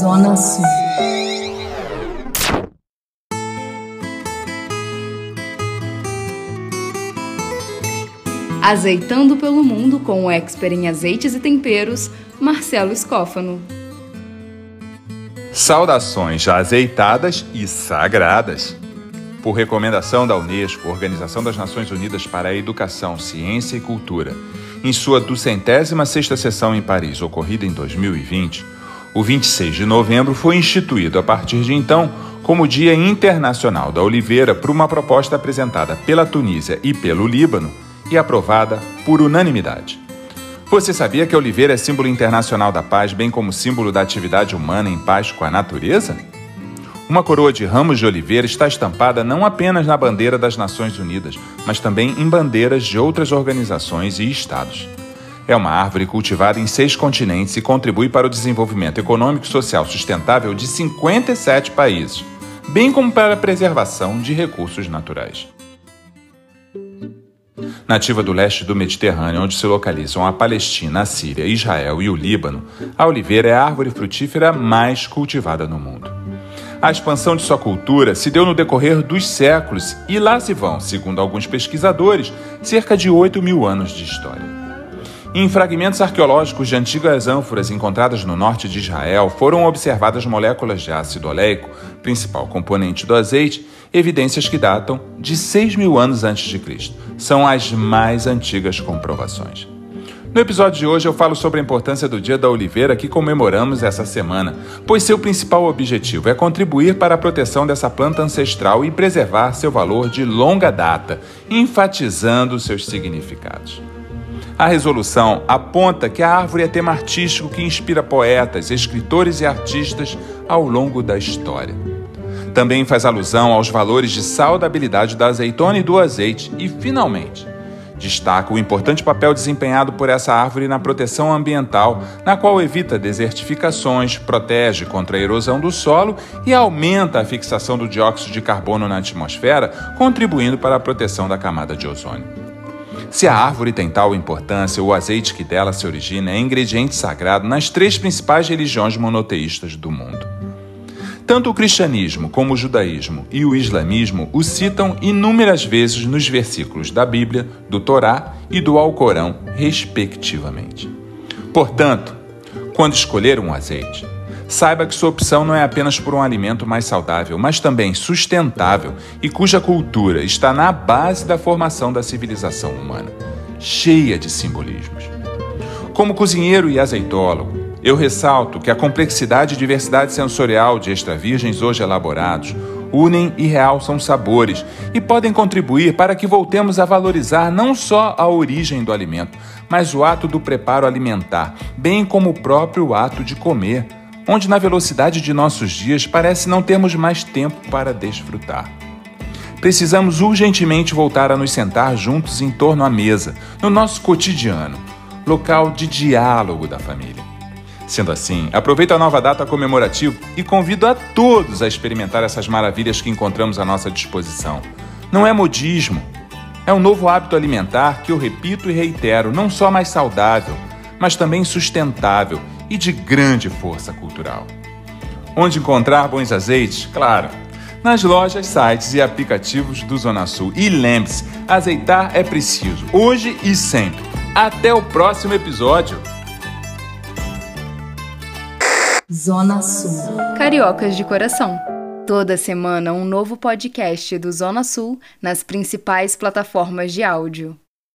Zona Sul. Azeitando pelo mundo com o expert em azeites e temperos, Marcelo Escófano. Saudações azeitadas e sagradas. Por recomendação da Unesco, Organização das Nações Unidas para a Educação, Ciência e Cultura, em sua 206ª sessão em Paris, ocorrida em 2020, o 26 de novembro foi instituído a partir de então como Dia Internacional da Oliveira por uma proposta apresentada pela Tunísia e pelo Líbano e aprovada por unanimidade. Você sabia que a oliveira é símbolo internacional da paz, bem como símbolo da atividade humana em paz com a natureza? Uma coroa de ramos de oliveira está estampada não apenas na bandeira das Nações Unidas, mas também em bandeiras de outras organizações e estados. É uma árvore cultivada em seis continentes e contribui para o desenvolvimento econômico e social sustentável de 57 países, bem como para a preservação de recursos naturais. Nativa do leste do Mediterrâneo, onde se localizam a Palestina, a Síria, Israel e o Líbano, a oliveira é a árvore frutífera mais cultivada no mundo. A expansão de sua cultura se deu no decorrer dos séculos e lá se vão, segundo alguns pesquisadores, cerca de 8 mil anos de história. Em fragmentos arqueológicos de antigas ânforas encontradas no norte de Israel, foram observadas moléculas de ácido oleico, principal componente do azeite, evidências que datam de 6 mil anos antes de Cristo. São as mais antigas comprovações. No episódio de hoje eu falo sobre a importância do Dia da Oliveira que comemoramos essa semana, pois seu principal objetivo é contribuir para a proteção dessa planta ancestral e preservar seu valor de longa data, enfatizando seus significados. A resolução aponta que a árvore é tema artístico que inspira poetas, escritores e artistas ao longo da história. Também faz alusão aos valores de saudabilidade da azeitona e do azeite e, finalmente, destaca o importante papel desempenhado por essa árvore na proteção ambiental, na qual evita desertificações, protege contra a erosão do solo e aumenta a fixação do dióxido de carbono na atmosfera, contribuindo para a proteção da camada de ozônio. Se a árvore tem tal importância, o azeite que dela se origina é ingrediente sagrado nas três principais religiões monoteístas do mundo. Tanto o cristianismo como o judaísmo e o islamismo o citam inúmeras vezes nos versículos da Bíblia, do Torá e do Alcorão, respectivamente. Portanto, quando escolher um azeite, Saiba que sua opção não é apenas por um alimento mais saudável, mas também sustentável e cuja cultura está na base da formação da civilização humana, cheia de simbolismos. Como cozinheiro e azeitólogo, eu ressalto que a complexidade e diversidade sensorial de extra virgens hoje elaborados unem e realçam sabores e podem contribuir para que voltemos a valorizar não só a origem do alimento, mas o ato do preparo alimentar, bem como o próprio ato de comer onde na velocidade de nossos dias parece não termos mais tempo para desfrutar. Precisamos urgentemente voltar a nos sentar juntos em torno à mesa, no nosso cotidiano, local de diálogo da família. Sendo assim, aproveito a nova data comemorativa e convido a todos a experimentar essas maravilhas que encontramos à nossa disposição. Não é modismo, é um novo hábito alimentar que eu repito e reitero, não só mais saudável, mas também sustentável e de grande força cultural. Onde encontrar bons azeites? Claro, nas lojas, sites e aplicativos do Zona Sul. E lembre-se, azeitar é preciso, hoje e sempre. Até o próximo episódio. Zona Sul. Cariocas de coração. Toda semana um novo podcast do Zona Sul nas principais plataformas de áudio.